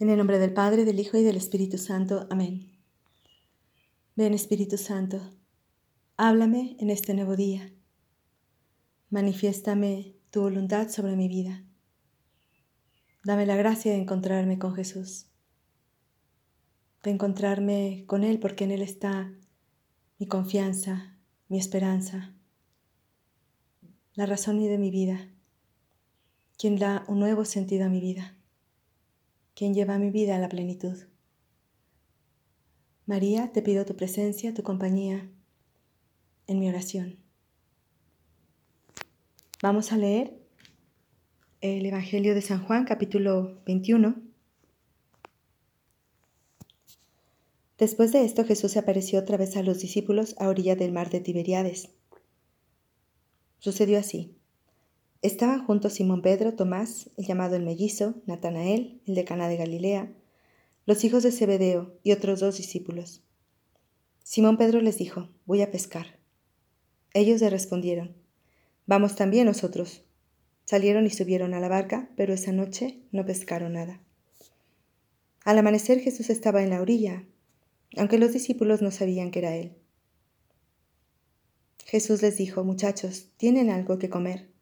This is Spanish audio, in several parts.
En el nombre del Padre, del Hijo y del Espíritu Santo. Amén. Ven Espíritu Santo, háblame en este nuevo día. Manifiéstame tu voluntad sobre mi vida. Dame la gracia de encontrarme con Jesús, de encontrarme con Él porque en Él está mi confianza, mi esperanza, la razón de mi vida, quien da un nuevo sentido a mi vida quien lleva mi vida a la plenitud. María, te pido tu presencia, tu compañía en mi oración. Vamos a leer el Evangelio de San Juan, capítulo 21. Después de esto Jesús se apareció otra vez a los discípulos a orilla del mar de Tiberiades. Sucedió así. Estaban juntos Simón Pedro, Tomás, el llamado el mellizo, Natanael, el de Cana de Galilea, los hijos de Zebedeo y otros dos discípulos. Simón Pedro les dijo, voy a pescar. Ellos le respondieron, vamos también nosotros. Salieron y subieron a la barca, pero esa noche no pescaron nada. Al amanecer Jesús estaba en la orilla, aunque los discípulos no sabían que era Él. Jesús les dijo, muchachos, ¿tienen algo que comer?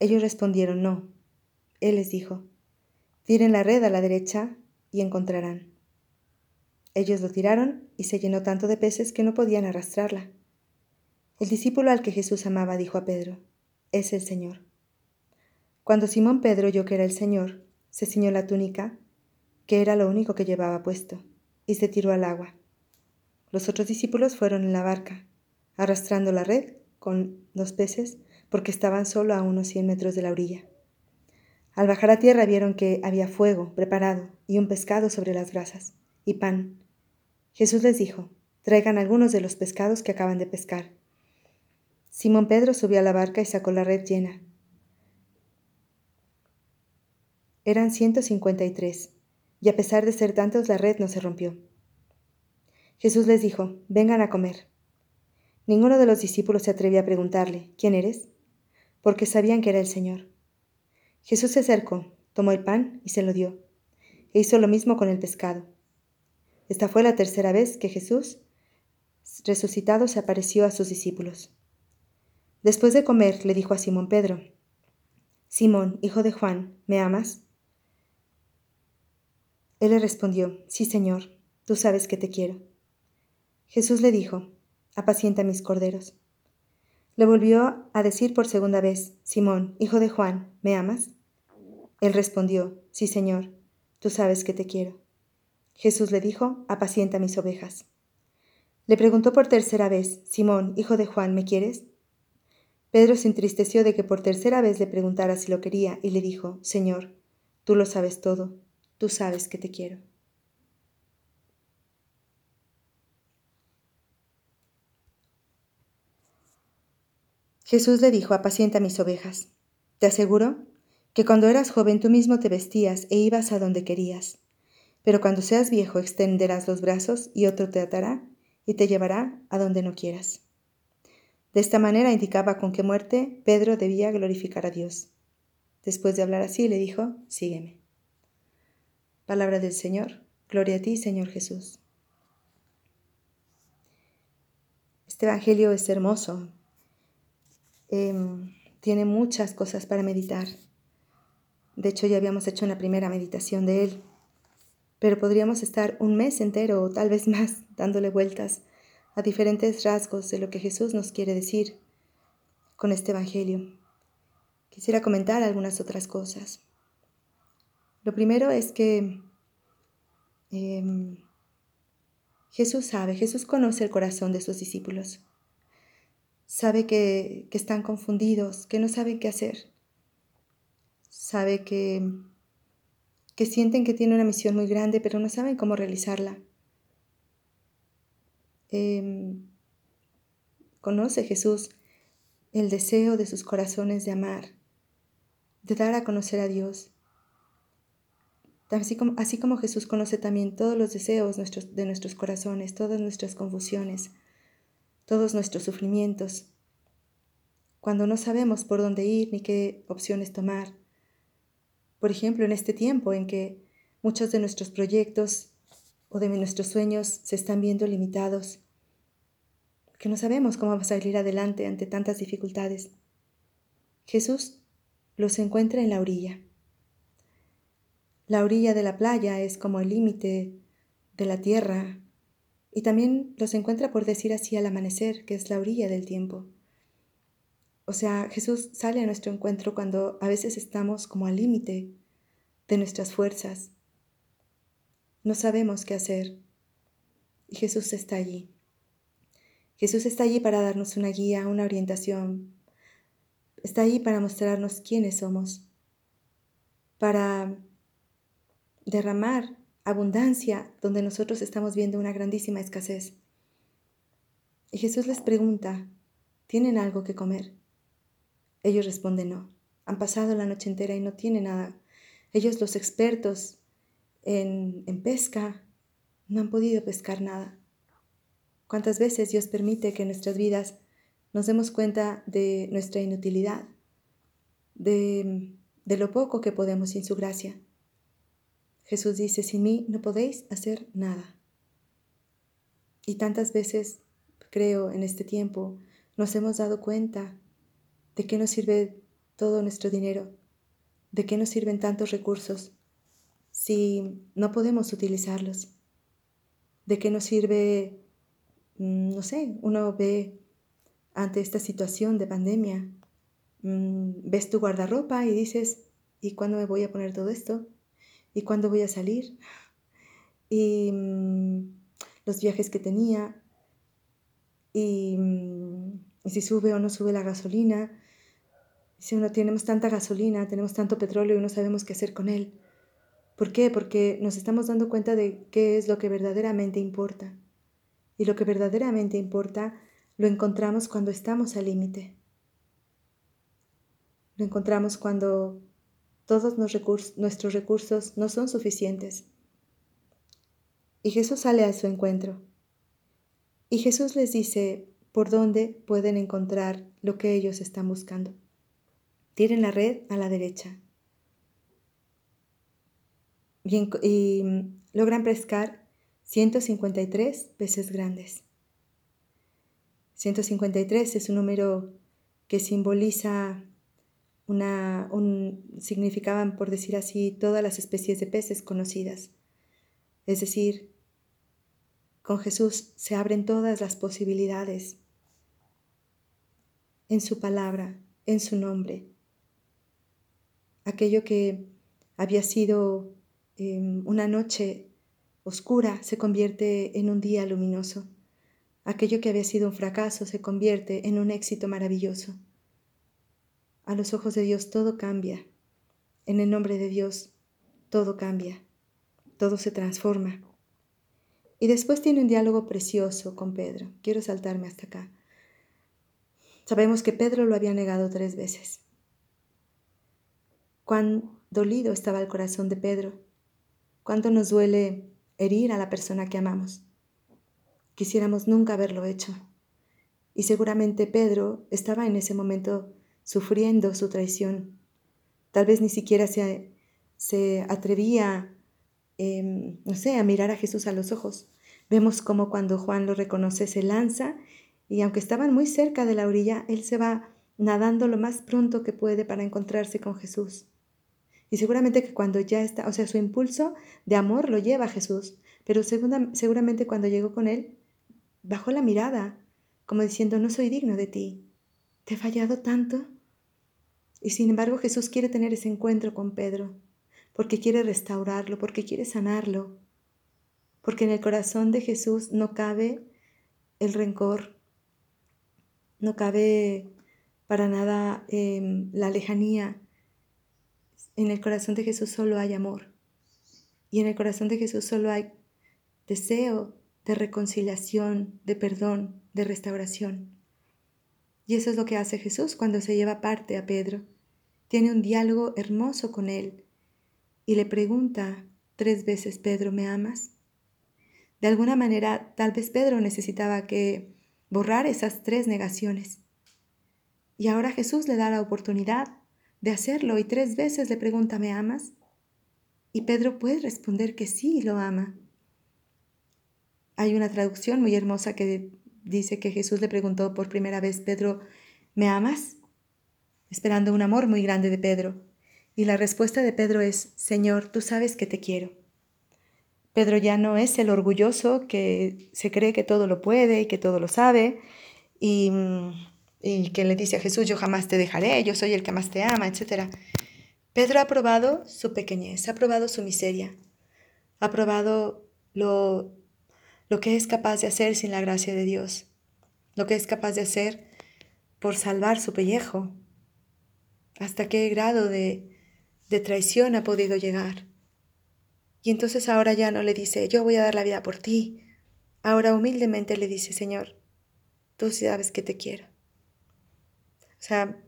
Ellos respondieron no. Él les dijo, tiren la red a la derecha y encontrarán. Ellos lo tiraron y se llenó tanto de peces que no podían arrastrarla. El discípulo al que Jesús amaba dijo a Pedro, es el Señor. Cuando Simón Pedro oyó que era el Señor, se ciñó la túnica, que era lo único que llevaba puesto, y se tiró al agua. Los otros discípulos fueron en la barca, arrastrando la red con los peces porque estaban solo a unos cien metros de la orilla. Al bajar a tierra vieron que había fuego preparado y un pescado sobre las brasas y pan. Jesús les dijo, traigan algunos de los pescados que acaban de pescar. Simón Pedro subió a la barca y sacó la red llena. Eran ciento cincuenta y tres, y a pesar de ser tantos la red no se rompió. Jesús les dijo, vengan a comer. Ninguno de los discípulos se atrevía a preguntarle, ¿quién eres? Porque sabían que era el Señor. Jesús se acercó, tomó el pan y se lo dio, e hizo lo mismo con el pescado. Esta fue la tercera vez que Jesús, resucitado, se apareció a sus discípulos. Después de comer, le dijo a Simón Pedro, Simón, hijo de Juan, ¿me amas? Él le respondió, Sí, Señor, tú sabes que te quiero. Jesús le dijo, Apacienta mis corderos. Le volvió a decir por segunda vez, Simón, hijo de Juan, ¿me amas? Él respondió, Sí, Señor, tú sabes que te quiero. Jesús le dijo, Apacienta mis ovejas. Le preguntó por tercera vez, Simón, hijo de Juan, ¿me quieres? Pedro se entristeció de que por tercera vez le preguntara si lo quería y le dijo, Señor, tú lo sabes todo, tú sabes que te quiero. Jesús le dijo, apacienta mis ovejas. Te aseguro que cuando eras joven tú mismo te vestías e ibas a donde querías. Pero cuando seas viejo extenderás los brazos y otro te atará y te llevará a donde no quieras. De esta manera indicaba con qué muerte Pedro debía glorificar a Dios. Después de hablar así le dijo, sígueme. Palabra del Señor, gloria a ti, Señor Jesús. Este Evangelio es hermoso, Em, tiene muchas cosas para meditar. De hecho, ya habíamos hecho una primera meditación de él, pero podríamos estar un mes entero o tal vez más dándole vueltas a diferentes rasgos de lo que Jesús nos quiere decir con este Evangelio. Quisiera comentar algunas otras cosas. Lo primero es que em, Jesús sabe, Jesús conoce el corazón de sus discípulos sabe que, están confundidos, que no saben qué hacer. Sabe que, que sienten que tienen una misión muy grande, pero no saben cómo realizarla. Em, conoce Jesús el deseo de sus corazones de amar, de dar a conocer a Dios. Así como, así como Jesús conoce también todos los deseos nuestros, de nuestros corazones, todas nuestras confusiones todos nuestros sufrimientos, cuando no sabemos por dónde ir ni qué opciones tomar. Por ejemplo, en este tiempo en que muchos de nuestros proyectos o de nuestros sueños se están viendo limitados, que no sabemos cómo va a salir adelante ante tantas dificultades. Jesús los encuentra en la orilla. La orilla de la playa es como el límite de la tierra y también los encuentra por decir así al amanecer, que es la orilla del tiempo. O sea, Jesús sale a nuestro encuentro cuando a veces estamos como al límite de nuestras fuerzas. No sabemos qué hacer. Y Jesús está allí. Jesús está allí para darnos una guía, una orientación. Está allí para mostrarnos quiénes somos, para derramar abundancia donde nosotros estamos viendo una grandísima escasez. Y Jesús les pregunta, ¿tienen algo que comer? Ellos responden no. Han pasado la noche entera y no tienen nada. Ellos, los expertos en, en pesca, no han podido pescar nada. ¿Cuántas veces Dios permite que en nuestras vidas nos demos cuenta de nuestra inutilidad, de, de lo poco que podemos sin su gracia? Jesús dice, sin mí no podéis hacer nada. Y tantas veces, creo, en este tiempo, nos hemos dado cuenta de qué nos sirve todo nuestro dinero, de qué nos sirven tantos recursos si no podemos utilizarlos, de qué nos sirve, mm, no sé, uno ve ante esta situación de pandemia, mm, ves tu guardarropa y dices, ¿y cuándo me voy a poner todo esto? ¿Y cuándo voy a salir? Y mm, los viajes que tenía, y, y, si sube o no sube la gasolina. Si uno tenemos tanta gasolina, tenemos tanto petróleo y no sabemos qué hacer con él. ¿Por qué? Porque nos estamos dando cuenta de qué es lo que verdaderamente importa. Y lo que verdaderamente importa lo encontramos cuando estamos al límite. Lo encontramos cuando todos nuestros recursos no son suficientes. Y Jesús sale a su encuentro. Y Jesús les dice por dónde pueden encontrar lo que ellos están buscando. Tiren la red a la derecha. y mm, logran pescar 153 peces grandes. 153 es un número que simboliza una, un, significaban, por decir así, todas las especies de peces conocidas. Es decir, con Jesús se abren todas las posibilidades en su palabra, en su nombre. Aquello que había sido em, una noche oscura se convierte en un día luminoso. Aquello que había sido un fracaso se convierte en un éxito maravilloso. A los ojos de Dios todo cambia. En el nombre de Dios todo cambia. Todo se transforma. Y después tiene un diálogo precioso con Pedro. Quiero saltarme hasta acá. Sabemos que Pedro lo había negado tres veces. Cuán dolido estaba el corazón de Pedro. Cuánto nos duele herir a la persona que amamos. Quisiéramos nunca haberlo hecho. Y seguramente Pedro estaba en ese momento sufriendo su traición. Tal vez ni siquiera se, se atrevía, em, no sé, a mirar a Jesús a los ojos. Vemos como cuando Juan lo reconoce se lanza y aunque estaban muy cerca de la orilla, él se va nadando lo más pronto que puede para encontrarse con Jesús. Y seguramente que cuando ya está, o sea, su impulso de amor lo lleva a Jesús, pero seguramente cuando llegó con él, bajó la mirada, como diciendo, no soy digno de ti. ¿Te he fallado tanto? Y sin embargo Jesús quiere tener ese encuentro con Pedro, porque quiere restaurarlo, porque quiere sanarlo, porque en el corazón de Jesús no cabe el rencor, no cabe para nada em, la lejanía. En el corazón de Jesús solo hay amor. Y en el corazón de Jesús solo hay deseo de reconciliación, de perdón, de restauración. Y eso es lo que hace Jesús cuando se lleva parte a Pedro tiene un diálogo hermoso con él y le pregunta tres veces, Pedro, ¿me amas? De alguna manera, tal vez Pedro necesitaba que borrar esas tres negaciones. Y ahora Jesús le da la oportunidad de hacerlo y tres veces le pregunta, ¿me amas? Y Pedro puede responder que sí, lo ama. Hay una traducción muy hermosa que dice que Jesús le preguntó por primera vez, Pedro, ¿me amas? Esperando un amor muy grande de Pedro. Y la respuesta de Pedro es, Señor, tú sabes que te quiero. Pedro ya no es el orgulloso que se cree que todo lo puede y que todo lo sabe y, y que le dice a Jesús, yo jamás te dejaré, yo soy el que más te ama, etc. Pedro ha probado su pequeñez, ha probado su miseria, ha probado lo, lo que es capaz de hacer sin la gracia de Dios, lo que es capaz de hacer por salvar su pellejo, hasta qué grado de, de traición ha podido llegar. Y entonces ahora ya no le dice, yo voy a dar la vida por ti. Ahora humildemente le dice, Señor, tú sabes que te quiero. O sea,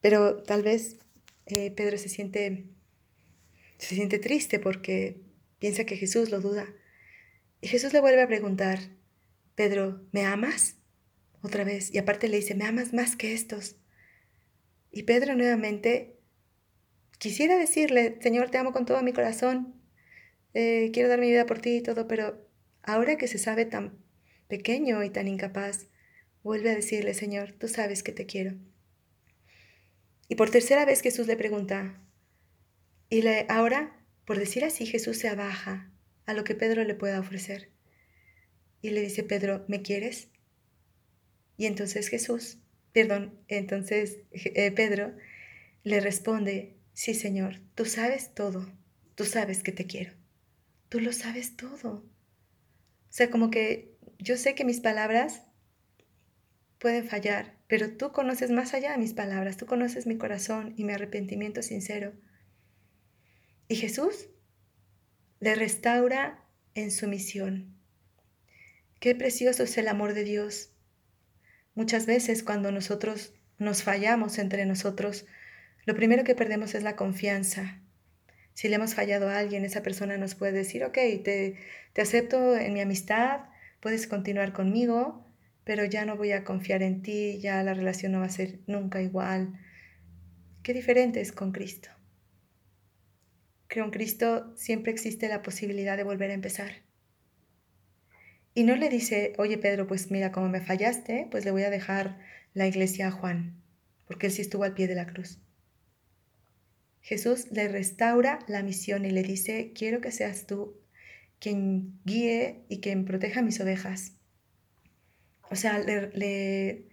pero tal vez eh, Pedro se siente, se siente triste porque piensa que Jesús lo duda. Y Jesús le vuelve a preguntar, Pedro, ¿me amas? Otra vez. Y aparte le dice, ¿me amas más que estos? Y Pedro nuevamente quisiera decirle, Señor, te amo con todo mi corazón, eh, quiero dar mi vida por ti y todo, pero ahora que se sabe tan pequeño y tan incapaz, vuelve a decirle, Señor, tú sabes que te quiero. Y por tercera vez Jesús le pregunta, y le, ahora, por decir así, Jesús se abaja a lo que Pedro le pueda ofrecer. Y le dice, Pedro, ¿me quieres? Y entonces Jesús, perdón, entonces eh, Pedro le responde, sí Señor, tú sabes todo, tú sabes que te quiero. Tú lo sabes todo. O sea, como que yo sé que mis palabras pueden fallar, pero tú conoces más allá de mis palabras, tú conoces mi corazón y mi arrepentimiento sincero. Y Jesús le restaura en su misión. Qué precioso es el amor de Dios. Muchas veces cuando nosotros nos fallamos entre nosotros, lo primero que perdemos es la confianza, si le hemos fallado a alguien, esa persona nos puede decir, ok, te, te acepto en mi amistad, puedes continuar conmigo, pero ya no voy a confiar en ti, ya la relación no va a ser nunca igual. Qué diferente es con Cristo. Con Cristo siempre existe la posibilidad de volver a empezar. Y no le dice, oye Pedro, pues mira, como me fallaste, pues le voy a dejar la iglesia a Juan, porque él sí estuvo al pie de la cruz. Jesús le restaura la misión y le dice, quiero que seas tú quien guíe y quien proteja mis ovejas. O sea, le,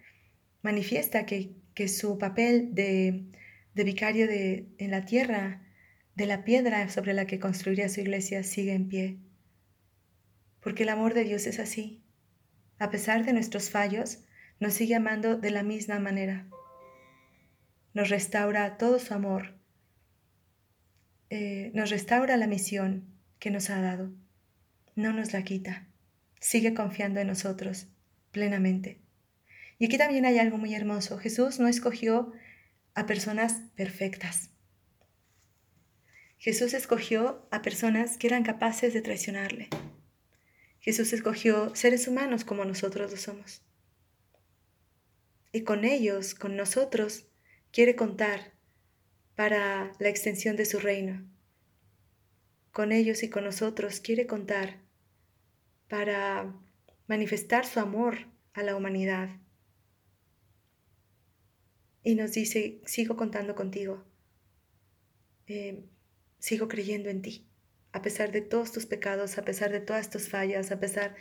manifiesta que, su papel de, vicario de, en la tierra, de la piedra sobre la que construiría su iglesia, sigue en pie. Porque el amor de Dios es así. A pesar de nuestros fallos, nos sigue amando de la misma manera. Nos restaura todo su amor eh, nos restaura la misión que nos ha dado. No nos la quita. Sigue confiando en nosotros plenamente. Y aquí también hay algo muy hermoso. Jesús no escogió a personas perfectas. Jesús escogió a personas que eran capaces de traicionarle. Jesús escogió seres humanos como nosotros lo somos. Y con ellos, con nosotros, quiere contar para la extensión de su reino. Con ellos y con nosotros quiere contar para manifestar su amor a la humanidad. Y nos dice, sigo contando contigo, eh, sigo creyendo en ti, a pesar de todos tus pecados, a pesar de todas tus fallas, a pesar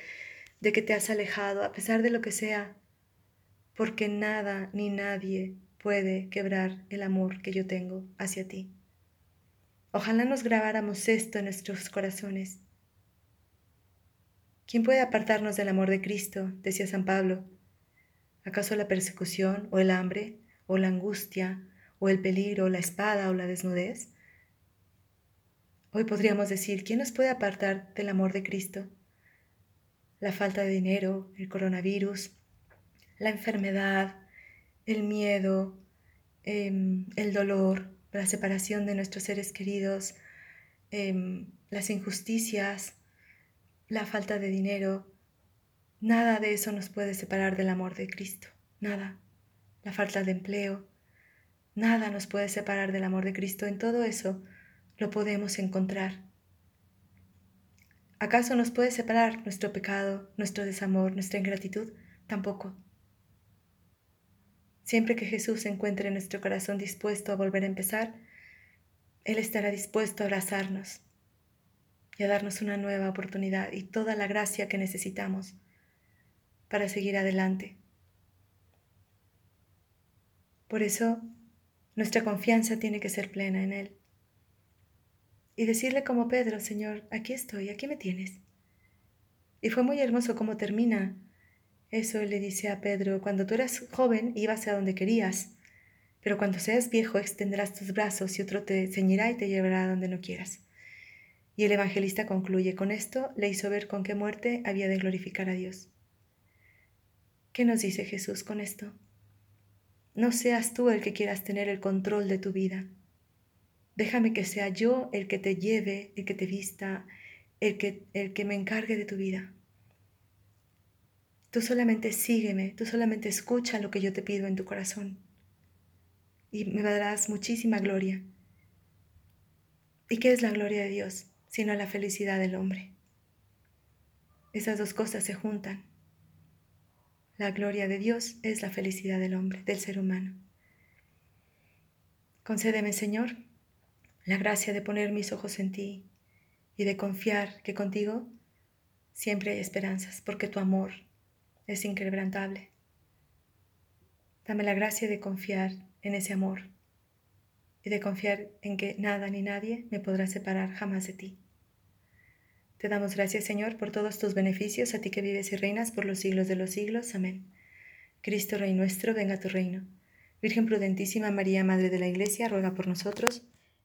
de que te has alejado, a pesar de lo que sea, porque nada ni nadie puede quebrar el amor que yo tengo hacia ti. Ojalá nos grabáramos esto en nuestros corazones. ¿Quién puede apartarnos del amor de Cristo? decía San Pablo. ¿Acaso la persecución o el hambre o la angustia o el peligro o la espada o la desnudez? Hoy podríamos decir, ¿quién nos puede apartar del amor de Cristo? La falta de dinero, el coronavirus, la enfermedad, el miedo, em, el dolor, la separación de nuestros seres queridos, em, las injusticias, la falta de dinero. Nada de eso nos puede separar del amor de Cristo. Nada. La falta de empleo. Nada nos puede separar del amor de Cristo. En todo eso lo podemos encontrar. ¿Acaso nos puede separar nuestro pecado, nuestro desamor, nuestra ingratitud? Tampoco. Siempre que Jesús encuentre en nuestro corazón dispuesto a volver a empezar, Él estará dispuesto a abrazarnos y a darnos una nueva oportunidad y toda la gracia que necesitamos para seguir adelante. Por eso, nuestra confianza tiene que ser plena en Él. Y decirle como Pedro, Señor, aquí estoy, aquí me tienes. Y fue muy hermoso cómo termina. Eso le dice a Pedro, cuando tú eras joven ibas a donde querías, pero cuando seas viejo extenderás tus brazos y otro te ceñirá y te llevará a donde no quieras. Y el evangelista concluye, con esto le hizo ver con qué muerte había de glorificar a Dios. ¿Qué nos dice Jesús con esto? No seas tú el que quieras tener el control de tu vida. Déjame que sea yo el que te lleve, el que te vista, el que, el que me encargue de tu vida. Tú solamente sígueme, tú solamente escucha lo que yo te pido en tu corazón y me darás muchísima gloria. ¿Y qué es la gloria de Dios? Sino la felicidad del hombre. Esas dos cosas se juntan. La gloria de Dios es la felicidad del hombre, del ser humano. Concédeme, Señor, la gracia de poner mis ojos en ti y de confiar que contigo siempre hay esperanzas, porque tu amor es inquebrantable. Dame la gracia de confiar en ese amor y de confiar en que nada ni nadie me podrá separar jamás de ti. Te damos gracias, Señor, por todos tus beneficios, a ti que vives y reinas por los siglos de los siglos. Amén. Cristo Rey nuestro, venga a tu reino. Virgen prudentísima María, Madre de la Iglesia, ruega por nosotros,